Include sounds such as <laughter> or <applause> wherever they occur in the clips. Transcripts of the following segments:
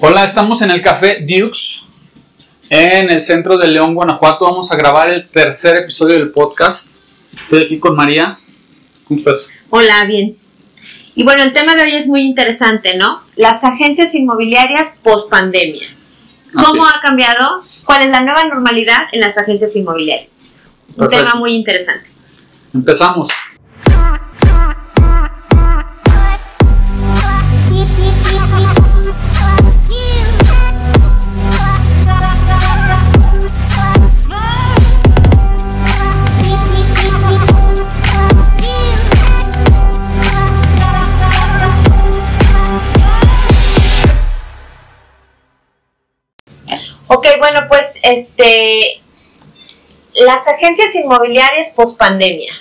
Hola, estamos en el Café Dukes, en el centro de León, Guanajuato. Vamos a grabar el tercer episodio del podcast. Estoy aquí con María. ¿Cómo estás? Hola, bien. Y bueno, el tema de hoy es muy interesante, ¿no? Las agencias inmobiliarias post pandemia. ¿Cómo ha cambiado? ¿Cuál es la nueva normalidad en las agencias inmobiliarias? Un tema muy interesante. Empezamos. Ok, bueno, pues este las agencias inmobiliarias post pandemia.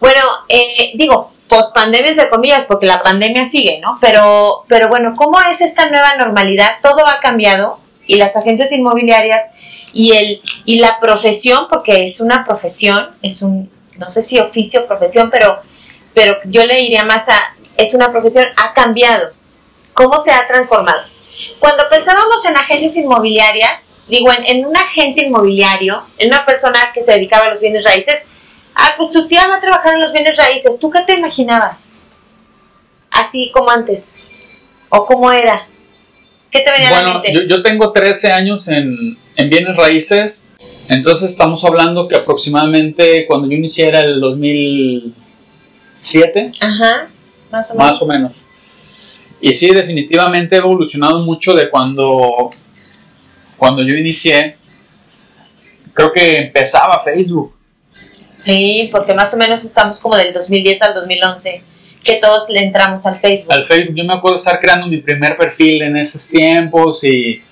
Bueno, eh, digo, post pandemia entre comillas, porque la pandemia sigue, ¿no? Pero, pero bueno, ¿cómo es esta nueva normalidad? Todo ha cambiado y las agencias inmobiliarias y el y la profesión, porque es una profesión, es un, no sé si oficio, profesión, pero, pero yo le diría más a, es una profesión, ha cambiado. ¿Cómo se ha transformado? Cuando pensábamos en agencias inmobiliarias, digo, en, en un agente inmobiliario, en una persona que se dedicaba a los bienes raíces, ah, pues tu tía va a trabajar en los bienes raíces, ¿tú qué te imaginabas? Así como antes, o cómo era, ¿qué te venía a la Bueno, mente? yo, yo tengo 13 años en, en bienes raíces, entonces estamos hablando que aproximadamente cuando yo inicié era el 2007, Ajá, más o menos. más o menos. Y sí, definitivamente ha evolucionado mucho de cuando, cuando yo inicié. Creo que empezaba Facebook. Sí, porque más o menos estamos como del 2010 al 2011, que todos le entramos al Facebook. Al Facebook, yo me acuerdo estar creando mi primer perfil en esos tiempos y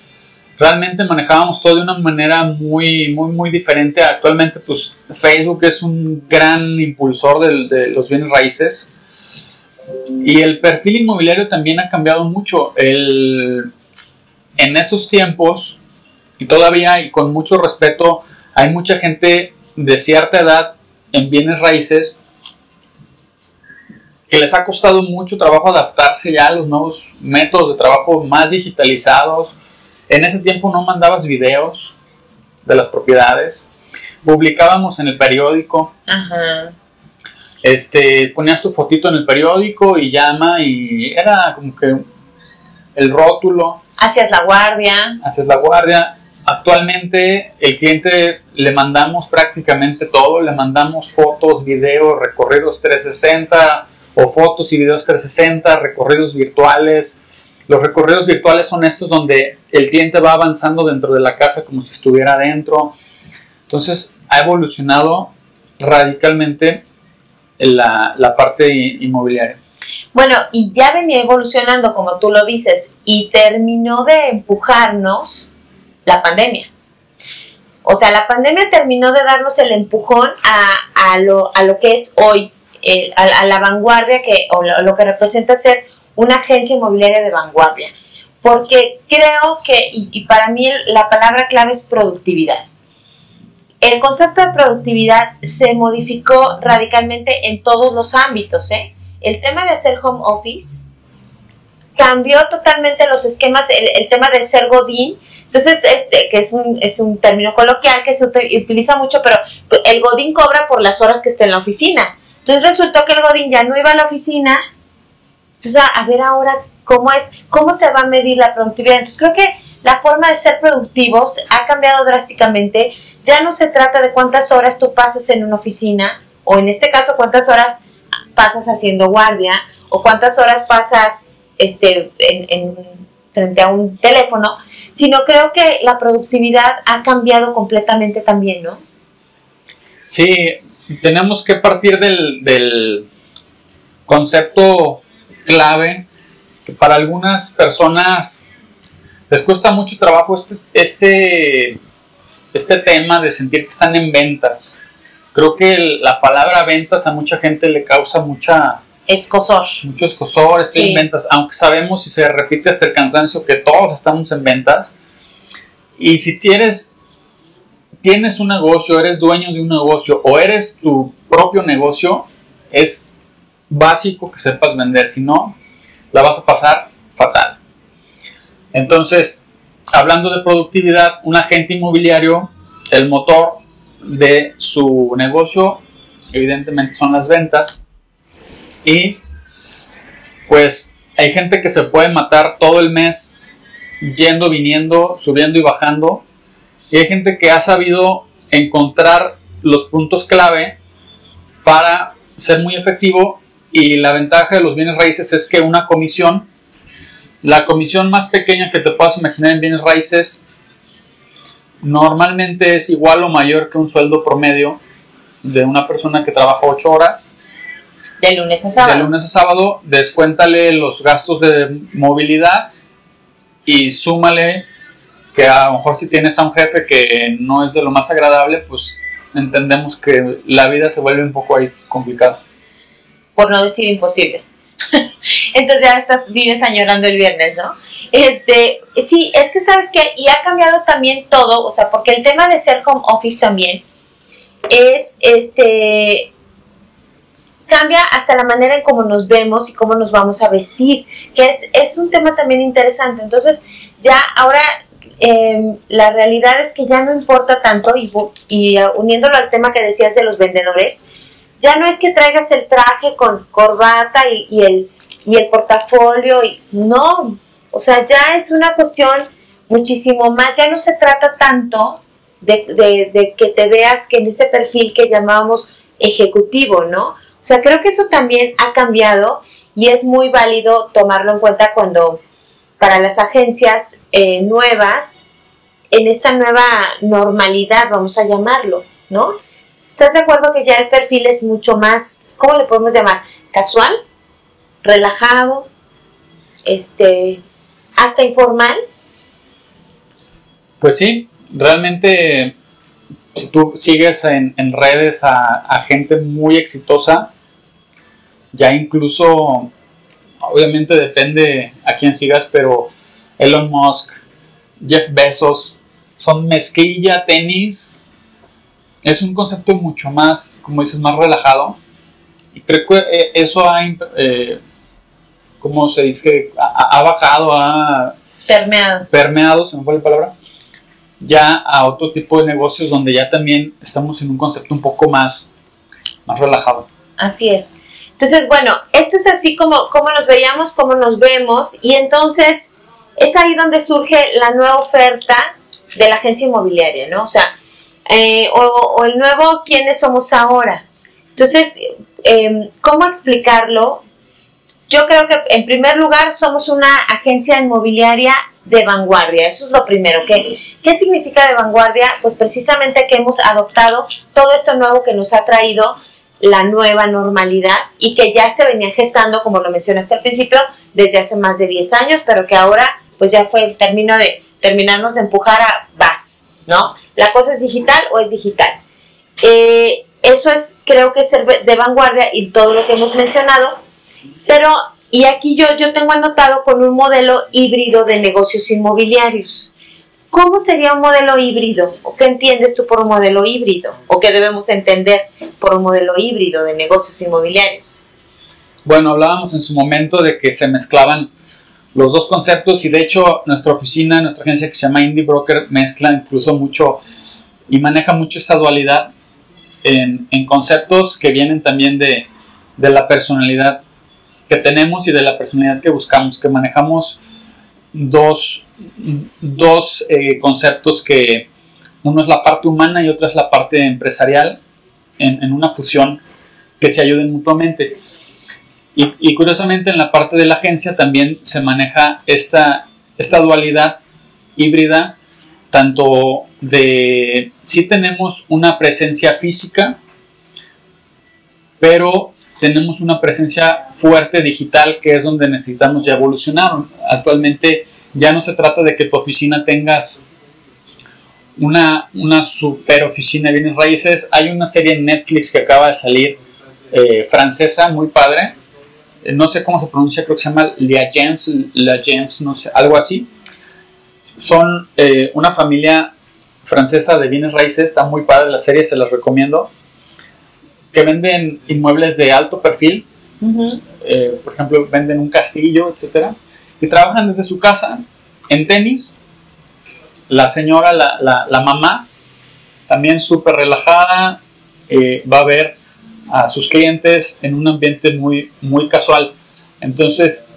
realmente manejábamos todo de una manera muy, muy, muy diferente. Actualmente, pues Facebook es un gran impulsor de, los bienes raíces. Y el perfil inmobiliario también ha cambiado mucho. El, en esos tiempos, y todavía y con mucho respeto, hay mucha gente de cierta edad en bienes raíces que les ha costado mucho trabajo adaptarse ya a los nuevos métodos de trabajo más digitalizados. En ese tiempo no mandabas videos de las propiedades, publicábamos en el periódico, Ajá. Este, ponías tu fotito en el periódico y llama y era como que el rótulo, Hacias la guardia. haces la guardia. Actualmente el cliente le mandamos prácticamente todo, le mandamos fotos, videos, recorridos 360 o fotos y videos 360, recorridos virtuales. Los recorridos virtuales son estos donde el cliente va avanzando dentro de la casa como si estuviera dentro. Entonces ha evolucionado radicalmente la, parte inmobiliaria. Bueno, y ya venía evolucionando, como tú lo dices, y terminó de empujarnos la pandemia. O sea, la pandemia terminó de darnos el empujón a, a lo, a lo que es hoy, eh, a, la vanguardia que, o lo, que representa ser una agencia inmobiliaria de vanguardia. Porque creo que, y, para mí la palabra clave es productividad. El concepto de productividad se modificó radicalmente en todos los ámbitos, ¿eh? el tema de hacer home office cambió totalmente los esquemas, el, tema del ser godín, entonces este que es un, es un término coloquial que se ut- utiliza mucho, pero el godín cobra por las horas que esté en la oficina. Entonces resultó que el godín ya no iba a la oficina. Entonces a ver ahora cómo es, cómo se va a medir la productividad. Entonces creo que la forma de ser productivos ha cambiado drásticamente. Ya no se trata de cuántas horas tú pasas en una oficina o en este caso cuántas horas pasas haciendo guardia o cuántas horas pasas este, en, en- frente a un teléfono, sino creo que la productividad ha cambiado completamente también, ¿no? Sí, tenemos que partir del, del concepto clave que para algunas personas les cuesta mucho trabajo este, este, este tema de sentir que están en ventas. Creo que la palabra ventas a mucha gente le causa mucha, Escosor. mucho escosor, estoy Sí. en ventas, aunque sabemos y se repite hasta el cansancio que todos estamos en ventas. Y si tienes, tienes un negocio, eres dueño de un negocio o eres tu propio negocio, es básico que sepas vender, si no, la vas a pasar fatal. Entonces, hablando de productividad, un agente inmobiliario, el motor de su negocio, evidentemente son las ventas. Y pues hay gente que se puede matar todo el mes yendo, viniendo, subiendo y bajando. Y hay gente que ha sabido encontrar los puntos clave para ser muy efectivo. Y la ventaja de los bienes raíces es que una comisión, la comisión más pequeña que te puedas imaginar en bienes raíces, normalmente es igual o mayor que un sueldo promedio de una persona que trabaja 8 horas. De lunes a sábado. De lunes a sábado, descuéntale los gastos de movilidad y súmale que a lo mejor si tienes a un jefe que no es de lo más agradable, pues entendemos que la vida se vuelve un poco ahí complicada. Por no decir imposible. <laughs> Entonces ya estás, vives añorando el viernes, ¿no? Este, sí, es que sabes que, y ha cambiado también todo, o sea, porque el tema de ser home office también es, este, cambia hasta la manera en cómo nos vemos y cómo nos vamos a vestir, que es, es un tema también interesante. Entonces, ya ahora em, la realidad es que ya no importa tanto, y, y uniéndolo al tema que decías de los vendedores, ya no es que traigas el traje con corbata y, el, y el portafolio, y no, o sea, ya es una cuestión muchísimo más, ya no se trata tanto de, de, que te veas que en ese perfil que llamábamos ejecutivo, ¿no? O sea, creo que eso también ha cambiado y es muy válido tomarlo en cuenta cuando para las agencias eh, nuevas, en esta nueva normalidad, vamos a llamarlo, ¿no? ¿Estás de acuerdo que ya el perfil es mucho más, ¿cómo le podemos llamar? Casual, relajado, este, hasta informal. Pues sí, realmente si tú sigues en, redes a, gente muy exitosa, ya incluso, obviamente depende a quién sigas, pero Elon Musk, Jeff Bezos, son mezclilla, tenis. Es un concepto mucho más, como dices, más relajado. Y creo que eh, eso ha, eh, ¿cómo se dice? Ha, ha bajado, ha permeado. Permeado, se me fue la palabra ya a otro tipo de negocios donde ya también estamos en un concepto un poco más, más relajado. Así es. Entonces, bueno, esto es así como, como nos veíamos, como nos vemos, y entonces es ahí donde surge la nueva oferta de la agencia inmobiliaria, ¿no? O sea, eh, o, el nuevo quiénes somos ahora. Entonces, em, ¿cómo explicarlo? Yo creo que en primer lugar somos una agencia inmobiliaria de vanguardia. Eso es lo primero. ¿Qué, ¿Qué significa de vanguardia? Pues precisamente que hemos adoptado todo esto nuevo que nos ha traído la nueva normalidad y que ya se venía gestando, como lo mencionaste al principio, desde hace más de 10 años, pero que ahora pues ya fue el término de terminarnos de empujar a vas, ¿no? La cosa es digital o es digital. Eh, eso es, creo que es de vanguardia y todo lo que hemos mencionado, pero y aquí yo, yo tengo anotado con un modelo híbrido de negocios inmobiliarios. ¿Cómo sería un modelo híbrido? ¿O qué entiendes tú por un modelo híbrido? ¿O qué debemos entender por un modelo híbrido de negocios inmobiliarios? Bueno, hablábamos en su momento de que se mezclaban los dos conceptos y de hecho nuestra oficina, nuestra agencia que se llama Indie Broker mezcla incluso mucho y maneja mucho esta dualidad en, conceptos que vienen también de, de la personalidad que tenemos y de la personalidad que buscamos, que manejamos dos, dos eh, conceptos que uno es la parte humana y otro es la parte empresarial en, en una fusión que se ayuden mutuamente. Y, curiosamente en la parte de la agencia también se maneja esta, esta dualidad híbrida, tanto de si tenemos una presencia física, pero tenemos una presencia fuerte digital que es donde necesitamos ya evolucionar. Actualmente ya no se trata de que tu oficina tengas una, una super oficina de bienes raíces. Hay una serie en Netflix que acaba de salir eh, francesa, muy padre. Eh, no sé cómo se pronuncia, creo que se llama no sé, algo así. Son eh, una familia francesa de bienes raíces, está muy padre la serie, se las recomiendo. Que venden inmuebles de alto perfil, eh, por ejemplo, venden un castillo, etcétera, y trabajan desde su casa en tenis, la señora, la, la, la mamá, también súper relajada, eh, va a ver a sus clientes en un ambiente muy, muy casual. Entonces,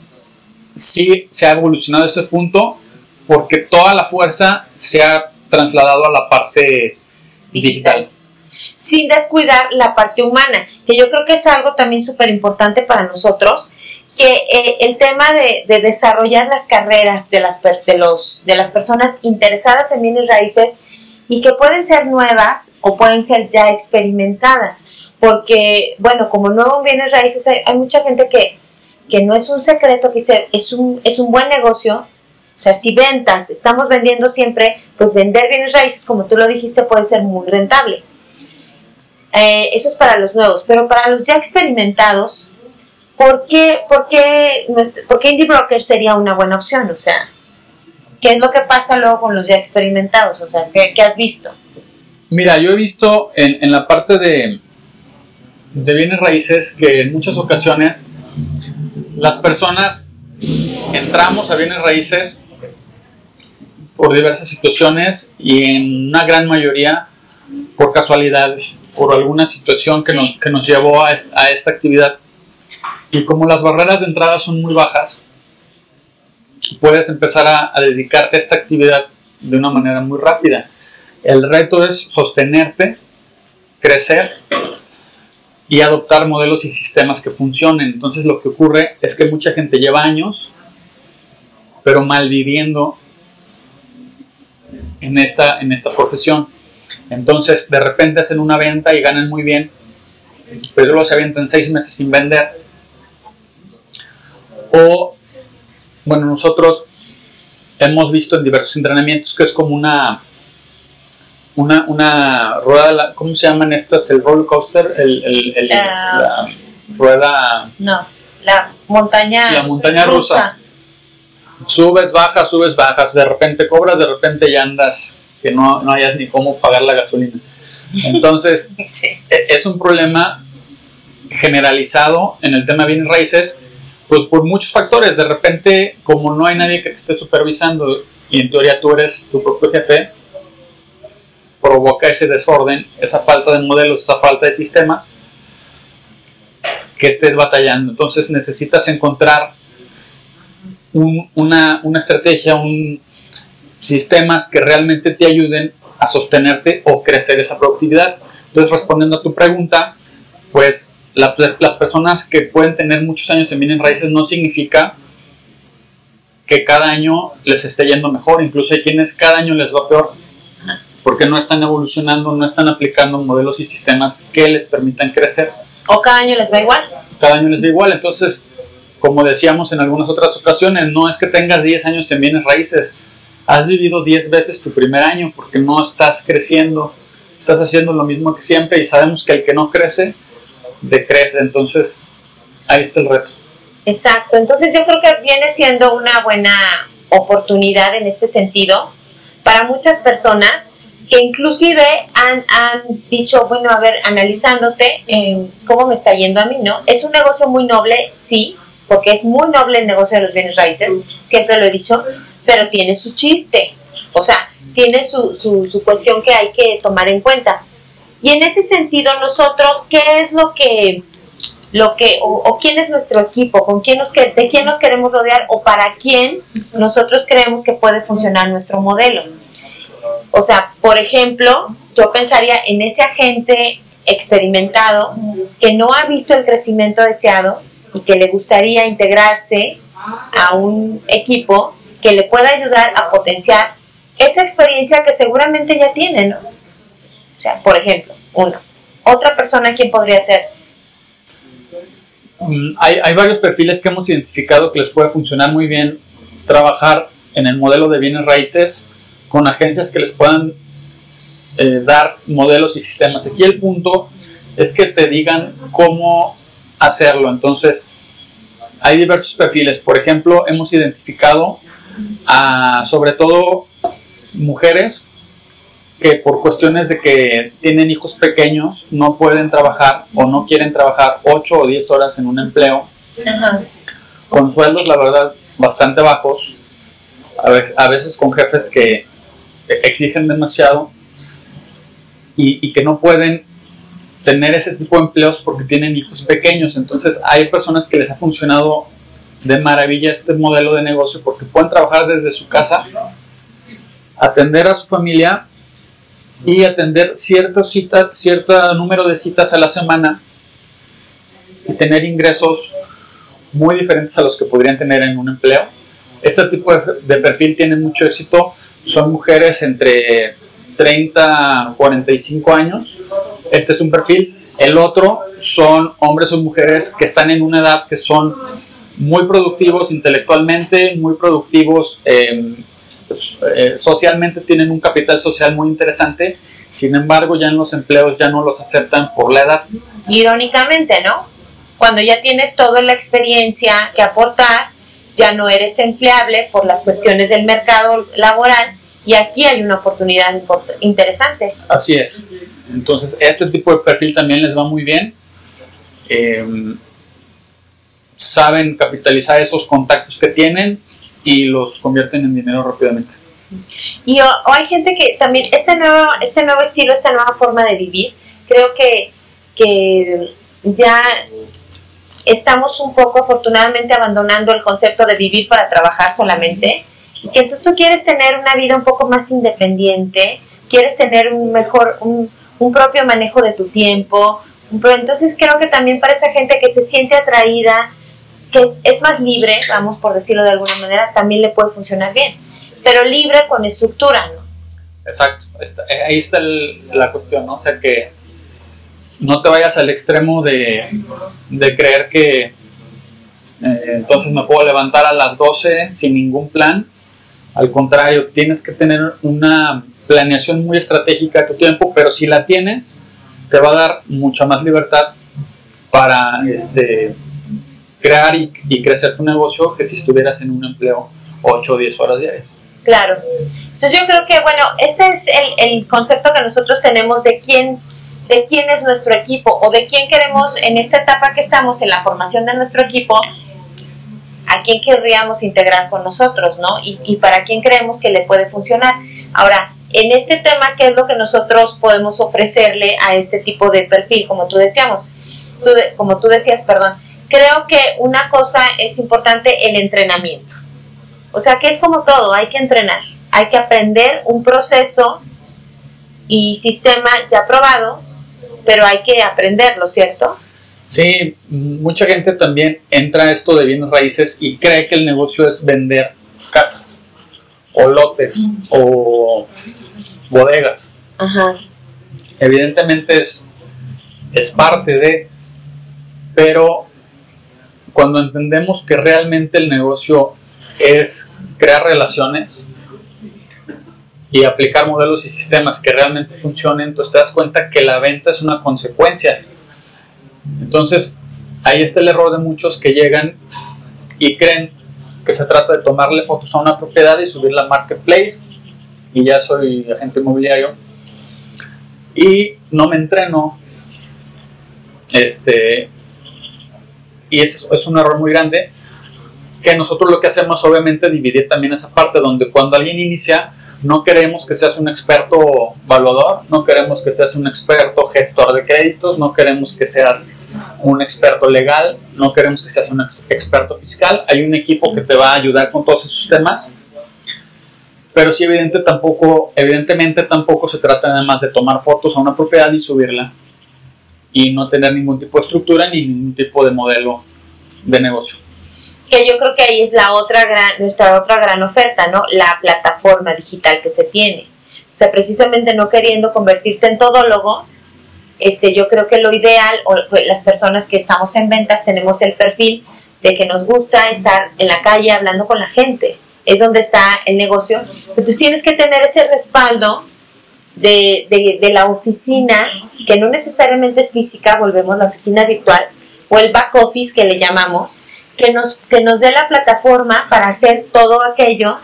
sí se ha evolucionado ese punto porque toda la fuerza se ha trasladado a la parte digital. Sin descuidar la parte humana, que yo creo que es algo también súper importante para nosotros, que eh, el tema de, de, desarrollar las carreras de las, de, los, de las personas interesadas en bienes raíces y que pueden ser nuevas o pueden ser ya experimentadas, porque, bueno, como nuevo en bienes raíces hay, mucha gente que, que no es un secreto, que dice, es un, es un buen negocio, o sea, si ventas, estamos vendiendo siempre, pues vender bienes raíces, como tú lo dijiste, puede ser muy rentable. Eh, eso es para los nuevos, pero para los ya experimentados, ¿por qué, por qué, por qué Indie Broker sería una buena opción? O sea, ¿qué es lo que pasa luego con los ya experimentados? O sea, ¿qué, has visto? Mira, yo he visto en la parte de, de bienes raíces que en muchas ocasiones las personas entramos a bienes raíces por diversas situaciones y en una gran mayoría por casualidades, por alguna situación que, Sí. nos, que nos llevó a, est- a esta actividad. Y como las barreras de entrada son muy bajas, puedes empezar a, a dedicarte a esta actividad de una manera muy rápida. El reto es sostenerte, crecer y adoptar modelos y sistemas que funcionen. Entonces lo que ocurre es que mucha gente lleva años, pero malviviendo en esta, en esta profesión. Entonces de repente hacen una venta y ganan muy bien, pero luego se avientan seis meses sin vender. O, bueno, nosotros hemos visto en diversos entrenamientos que es como una una, una rueda, la- ¿cómo se llaman estas? El roller coaster, el, el- el- Ah. la rueda, No, la montaña, La montaña rusa. subes, bajas, subes, bajas, de repente cobras, de repente ya andas, que no, no hayas ni cómo pagar la gasolina. Entonces, <laughs> Sí. e- es un problema generalizado en el tema de bienes raíces, pues por muchos factores. De repente, como no hay nadie que te esté supervisando y en teoría tú eres tu propio jefe, provoca ese desorden, esa falta de modelos, esa falta de sistemas que estés batallando. Entonces necesitas encontrar un- una, estrategia, un sistemas que realmente te ayuden a sostenerte o crecer esa productividad. Entonces, respondiendo a tu pregunta, pues la- las personas que pueden tener muchos años en bienes raíces no significa que cada año les esté yendo mejor, incluso hay quienes cada año les va peor porque no están evolucionando, no están aplicando modelos y sistemas que les permitan crecer. O cada año les va igual. Cada año les va igual, entonces, como decíamos en algunas otras ocasiones, no es que tengas 10 años en bienes raíces, has vivido 10 veces tu primer año porque no estás creciendo, estás haciendo lo mismo que siempre y sabemos que el que no crece, decrece, entonces ahí está el reto. Exacto, entonces yo creo que viene siendo una buena oportunidad en este sentido para muchas personas que inclusive han, han dicho, bueno, a ver, analizándote en cómo me está yendo a mí, ¿no? Es un negocio muy noble, sí, porque es muy noble el negocio de los bienes raíces, siempre lo he dicho, pero tiene su chiste, o sea, tiene su, su, su cuestión que hay que tomar en cuenta. Y en ese sentido, nosotros, ¿qué es lo que lo que o, quién es nuestro equipo, con quién nos de quién nos queremos rodear o para quién nosotros creemos que puede funcionar nuestro modelo. O sea, por ejemplo, yo pensaría en ese agente experimentado que no ha visto el crecimiento deseado y que le gustaría integrarse a un equipo que le pueda ayudar a potenciar esa experiencia que seguramente ya tiene, ¿no? O sea, por ejemplo, uno. Otra persona, ¿quién podría ser? Mm, Hay, hay varios perfiles que hemos identificado que les puede funcionar muy bien trabajar en el modelo de bienes raíces con agencias que les puedan eh, dar modelos y sistemas. Aquí el punto es que te digan cómo hacerlo. Entonces, hay diversos perfiles. Por ejemplo, hemos identificado a, sobre todo mujeres que por cuestiones de que tienen hijos pequeños no pueden trabajar o no quieren trabajar 8 o 10 horas en un empleo Ajá. con sueldos, la verdad, bastante bajos. a veces, con jefes que exigen demasiado y, que no pueden tener ese tipo de empleos porque tienen hijos pequeños. Entonces hay personas que les ha funcionado de maravilla este modelo de negocio porque pueden trabajar desde su casa, atender a su familia y atender cierto, cita, cierto número de citas a la semana y tener ingresos muy diferentes a los que podrían tener en un empleo. Este tipo de, perfil tiene mucho éxito. Son mujeres entre 30 a 45 años. Este es un perfil. El otro son hombres o mujeres que están en una edad que son muy productivos intelectualmente, muy productivos em, pues, eh, socialmente, tienen un capital social muy interesante. Sin embargo, ya en los empleos ya no los aceptan por la edad. Irónicamente, ¿no? Cuando ya tienes toda la experiencia que aportar, ya no eres empleable por las cuestiones del mercado laboral y aquí hay una oportunidad interesante. Así es. Entonces, este tipo de perfil también les va muy bien. Em, saben capitalizar esos contactos que tienen y los convierten en dinero rápidamente. Y hay gente que también, este nuevo, este nuevo estilo, esta nueva forma de vivir, creo que, que ya estamos un poco afortunadamente abandonando el concepto de vivir para trabajar solamente, que entonces tú quieres tener una vida un poco más independiente, quieres tener un mejor, un, propio manejo de tu tiempo, entonces creo que también para esa gente que se siente atraída, que es, más libre, vamos por decirlo de alguna manera, también le puede funcionar bien, pero libre con estructura, ¿no? Exacto, ahí está la cuestión, ¿no? O sea que no te vayas al extremo de, creer que eh, entonces me puedo levantar a las 12 sin ningún plan. Al contrario, tienes que tener una planeación muy estratégica de tu tiempo, pero si la tienes, te va a dar mucha más libertad para este, crear y, crecer tu negocio que si estuvieras en un empleo 8 o 10 horas diarias. Claro. Entonces yo creo que, bueno, ese es el, el concepto que nosotros tenemos de quién de quién es nuestro equipo o de quién queremos en esta etapa que estamos en la formación de nuestro equipo, a quién querríamos integrar con nosotros, ¿no? Y, para quién creemos que le puede funcionar. Ahora, en este tema, ¿qué es lo que nosotros podemos ofrecerle a este tipo de perfil? Como tú decíamos, como tú decías, perdón, creo que una cosa es importante, el entrenamiento. O sea, que es como todo, hay que entrenar, hay que aprender un proceso y sistema ya probado pero hay que aprenderlo, ¿cierto? Sí, mucha gente también entra a esto de bienes raíces y cree que el negocio es vender casas o lotes o bodegas. Ajá. Evidentemente es, es parte de, pero cuando entendemos que realmente el negocio es crear relaciones, y aplicar modelos y sistemas que realmente funcionen, entonces te das cuenta que la venta es una consecuencia. Entonces, ahí está el error de muchos que llegan y creen que se trata de tomarle fotos a una propiedad y subirla a Marketplace y ya soy agente inmobiliario y no me entreno este y eso es un error muy grande que nosotros lo que hacemos obviamente dividir también esa parte donde cuando alguien inicia no queremos que seas un experto valuador, no queremos que seas un experto gestor de créditos, no queremos que seas un experto legal, no queremos que seas un experto fiscal. Hay un equipo que te va a ayudar con todos esos temas. Pero sí, evidente, tampoco, evidentemente tampoco se trata nada más de tomar fotos a una propiedad y subirla y no tener ningún tipo de estructura ni ningún tipo de modelo de negocio que yo creo que ahí es la otra gran, nuestra otra gran oferta, ¿no? La plataforma digital que se tiene. O sea, precisamente no queriendo convertirte en todólogo, este, yo creo que lo ideal, o pues, las personas que estamos en ventas tenemos el perfil de que nos gusta estar en la calle hablando con la gente. Es donde está el negocio. Entonces tienes que tener ese respaldo de, de, de la oficina, que no necesariamente es física, volvemos a la oficina virtual, o el back office que le llamamos, que nos, que nos dé la plataforma para hacer todo aquello,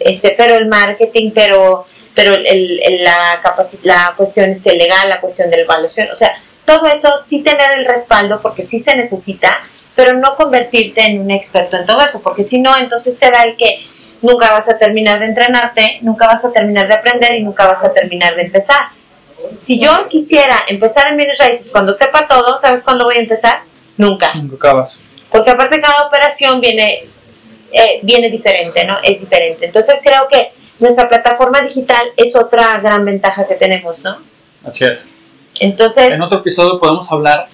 este, pero el marketing, pero, pero el, la, la cuestión este, legal, la cuestión de la evaluación, o sea, todo eso sí tener el respaldo porque sí se necesita, pero no convertirte en un experto en todo eso, porque si no, entonces te da el que nunca vas a terminar de entrenarte, nunca vas a terminar de aprender y nunca vas a terminar de empezar. Si yo quisiera empezar en bienes raíces cuando sepa todo, ¿sabes cuándo voy a empezar? Nunca. Nunca acabas. Porque aparte cada operación viene, eh, viene diferente, ¿no? Es diferente. Entonces creo que nuestra plataforma digital es otra gran ventaja que tenemos, ¿no? Así es. Entonces... En otro episodio podemos hablar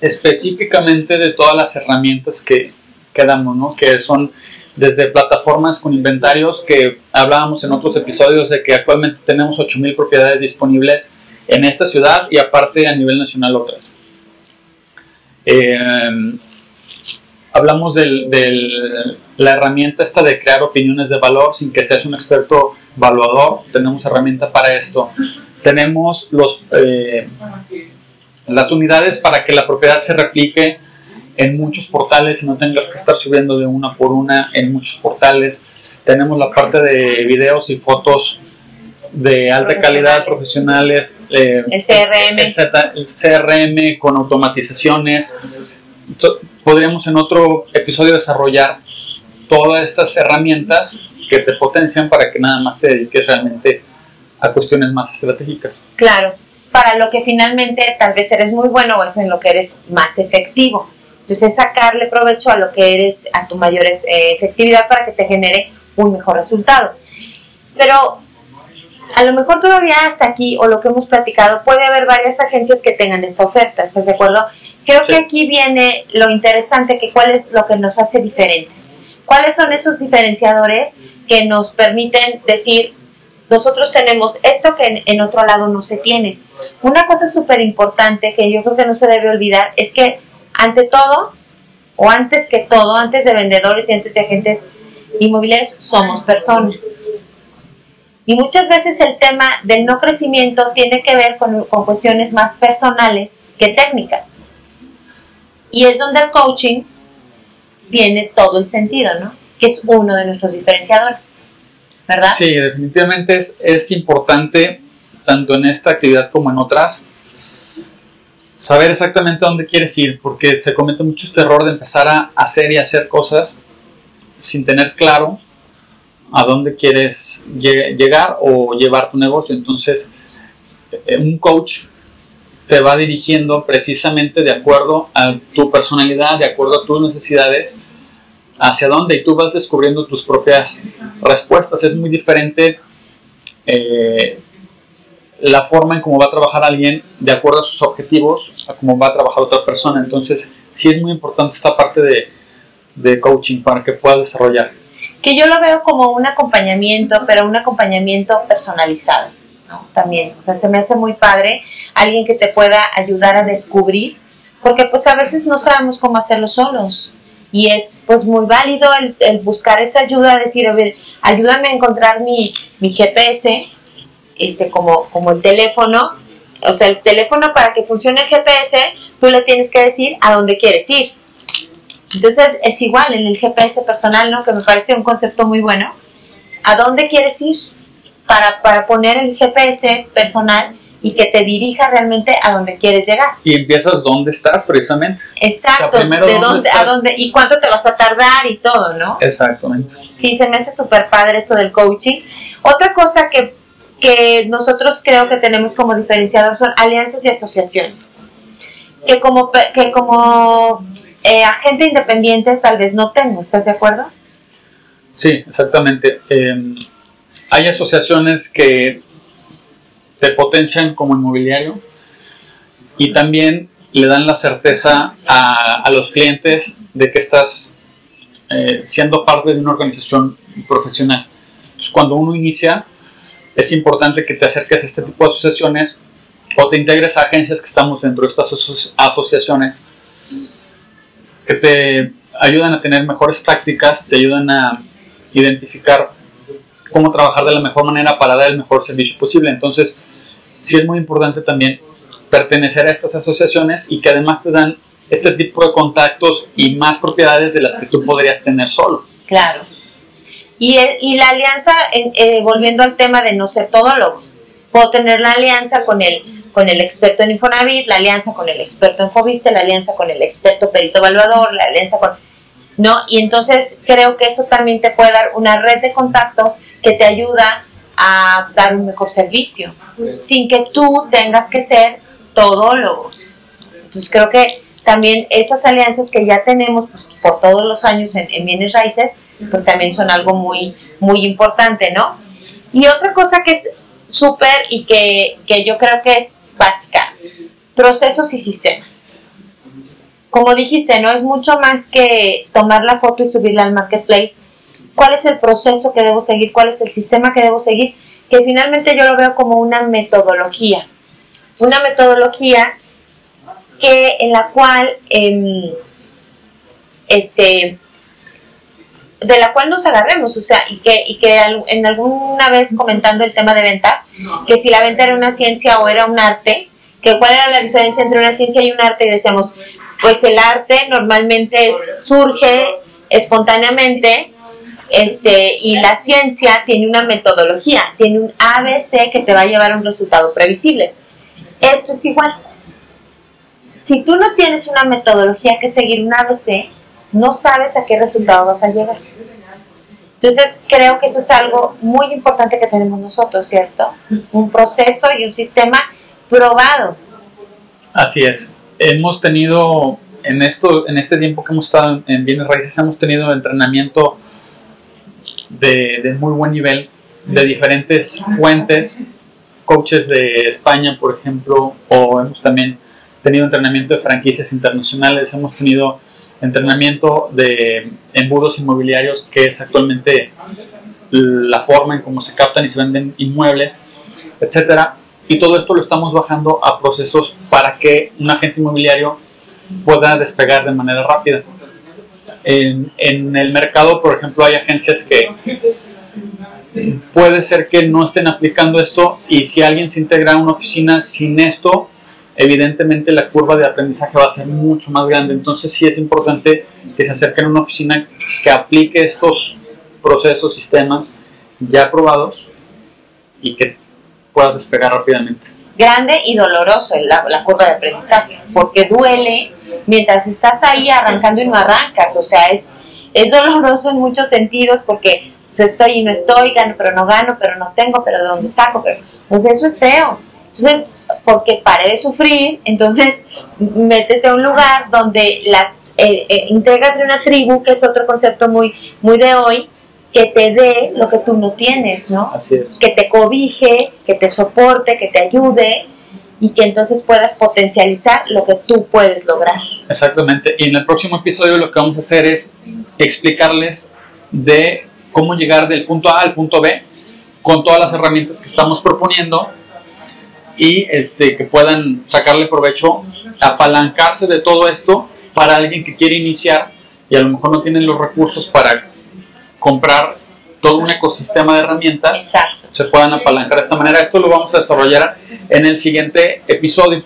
específicamente de todas las herramientas que, que damos, ¿no? Que son desde plataformas con inventarios que hablábamos en otros episodios de que actualmente tenemos 8.000 propiedades disponibles en esta ciudad y aparte a nivel nacional otras. Eh, hablamos de la herramienta esta de crear opiniones de valor sin que seas un experto evaluador. Tenemos herramienta para esto. Tenemos los, eh, las unidades para que la propiedad se replique en muchos portales y no tengas que estar subiendo de una por una en muchos portales. Tenemos la parte de videos y fotos de alta calidad profesionales, eh, el CRM, el CRM con automatizaciones. Podríamos en otro episodio desarrollar todas estas herramientas que te potencian para que nada más te dediques realmente a cuestiones más estratégicas. Claro, para lo que finalmente tal vez eres muy bueno o es en lo que eres más efectivo. Entonces, sacarle provecho a lo que eres, a tu mayor eh, efectividad para que te genere un mejor resultado. Pero a lo mejor todavía hasta aquí, o lo que hemos platicado, puede haber varias agencias que tengan esta oferta, ¿estás de acuerdo? Creo que aquí viene lo interesante, que cuál es lo que nos hace diferentes. ¿Cuáles son esos diferenciadores que nos permiten decir, nosotros tenemos esto que en, otro lado no se tiene? Una cosa súper importante que yo creo que no se debe olvidar es que ante todo, o antes que todo, antes de vendedores y antes de agentes inmobiliarios, somos personas. Y muchas veces el tema del no crecimiento tiene que ver con, cuestiones más personales que técnicas. Y es donde el coaching tiene todo el sentido, ¿no? Que es uno de nuestros diferenciadores, ¿verdad? Sí, definitivamente es, es importante, tanto en esta actividad como en otras, saber exactamente a dónde quieres ir, porque se comete mucho este error de empezar a hacer y hacer cosas sin tener claro a dónde quieres llegar o llevar tu negocio. Entonces, eh, un coach te va dirigiendo precisamente de acuerdo a tu personalidad, de acuerdo a tus necesidades, hacia dónde y tú vas descubriendo tus propias respuestas. Es muy diferente eh, la forma en cómo va a trabajar alguien de acuerdo a sus objetivos a cómo va a trabajar otra persona. Entonces, sí es muy importante esta parte de, de coaching para que puedas desarrollar. Que yo lo veo como un acompañamiento, pero un acompañamiento personalizado, También, o sea, se me hace muy padre alguien que te pueda ayudar a descubrir, porque pues a veces no sabemos cómo hacerlo solos. Y es pues muy válido el, el buscar esa ayuda, decir, a ver, ayúdame a encontrar mi, mi GPS, este, como, como el teléfono, o sea, el teléfono para que funcione el GPS, tú le tienes que decir a dónde quieres ir. Entonces es igual en el GPS personal, ¿no? Que me parece un concepto muy bueno. ¿A dónde quieres ir? Para, para poner el GPS personal y que te dirija realmente a donde quieres llegar. Y empiezas dónde estás precisamente. Exacto, de dónde, a dónde y cuánto te vas a tardar y todo, ¿no? Exactamente. Sí, se me hace súper padre esto del coaching. Otra cosa que que nosotros creo que tenemos como diferenciador son alianzas y asociaciones. Que como, que como eh, agente independiente tal vez no tengo, ¿estás de acuerdo? Sí, exactamente. Em, hay asociaciones que te potencian como inmobiliario y también le dan la certeza a, a los clientes de que estás eh, siendo parte de una organización profesional. Entonces, cuando uno inicia, es importante que te acerques a este tipo de asociaciones o te integres a agencias que estamos dentro de estas asociaciones que te ayudan a tener mejores prácticas, te ayudan a identificar cómo trabajar de la mejor manera para dar el mejor servicio posible. Entonces, sí es muy importante también pertenecer a estas asociaciones y que además te dan este tipo de contactos y más propiedades de las que tú podrías tener solo. Claro. Y, y la alianza, eh, volviendo al tema de no ser todólogo, puedo tener la alianza con el, con el experto en Infonavit, la alianza con el experto en Fobiste, la alianza con el experto perito evaluador, la alianza con... ¿no? Y entonces creo que eso también te puede dar una red de contactos que te ayuda a dar un mejor servicio, sin que tú tengas que ser todo lo... Entonces creo que también esas alianzas que ya tenemos pues, por todos los años en, en bienes raíces, pues también son algo muy, muy importante, ¿no? Y otra cosa que es súper y que, que yo creo que es básica, procesos y sistemas. Como dijiste, no es mucho más que tomar la foto y subirla al marketplace. ¿Cuál es el proceso que debo seguir? ¿Cuál es el sistema que debo seguir? Que finalmente yo lo veo como una metodología. Una metodología que en la cual em, este de la cual nos agarremos, o sea, y que, y que en alguna vez comentando el tema de ventas, que si la venta era una ciencia o era un arte, que cuál era la diferencia entre una ciencia y un arte, y decíamos, pues el arte normalmente surge espontáneamente, este, y la ciencia tiene una metodología, tiene un ABC que te va a llevar a un resultado previsible. Esto es igual. Si tú no tienes una metodología que seguir, un ABC, no sabes a qué resultado vas a llegar. Entonces, creo que eso es algo muy importante que tenemos nosotros, ¿cierto? Un proceso y un sistema probado. Así es. Hemos tenido, en, esto, en este tiempo que hemos estado en Bienes Raíces, hemos tenido entrenamiento de, de muy buen nivel, de diferentes fuentes, coaches de España, por ejemplo, o hemos también tenido entrenamiento de franquicias internacionales, hemos tenido entrenamiento de embudos inmobiliarios, que es actualmente la forma en cómo se captan y se venden inmuebles, etcétera. Y todo esto lo estamos bajando a procesos para que un agente inmobiliario pueda despegar de manera rápida. En, en el mercado, por ejemplo, hay agencias que puede ser que no estén aplicando esto y si alguien se integra a una oficina sin esto, evidentemente la curva de aprendizaje va a ser mucho más grande. Entonces sí es importante que se acerquen a una oficina que aplique estos procesos, sistemas ya probados y que puedas despegar rápidamente. Grande y doloroso la, la curva de aprendizaje, porque duele mientras estás ahí arrancando y no arrancas. O sea, es, es doloroso en muchos sentidos porque pues, estoy y no estoy, gano pero no gano, pero no tengo, pero de dónde saco, pero pues eso es feo. Entonces, porque pare de sufrir, entonces métete a un lugar donde la eh, eh una tribu, que es otro concepto muy, muy de hoy, que te dé lo que tú no tienes, ¿no? Así es. Que te cobije, que te soporte, que te ayude y que entonces puedas potencializar lo que tú puedes lograr. Exactamente. Y en el próximo episodio lo que vamos a hacer es explicarles de cómo llegar del punto A al punto B con todas las herramientas que estamos proponiendo y este, que puedan sacarle provecho, apalancarse de todo esto para alguien que quiere iniciar y a lo mejor no tienen los recursos para comprar todo un ecosistema de herramientas, se puedan apalancar de esta manera. Esto lo vamos a desarrollar en el siguiente episodio.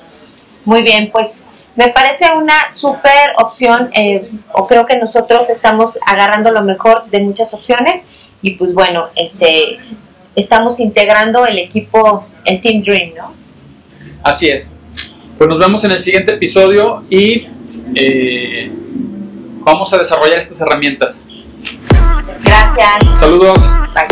Muy bien, pues me parece una súper opción, eh, o creo que nosotros estamos agarrando lo mejor de muchas opciones y pues bueno, este, estamos integrando el equipo, el Team Dream, ¿no? Así es. Pues nos vemos en el siguiente episodio y eh, vamos a desarrollar estas herramientas. Gracias. Saludos. Bye.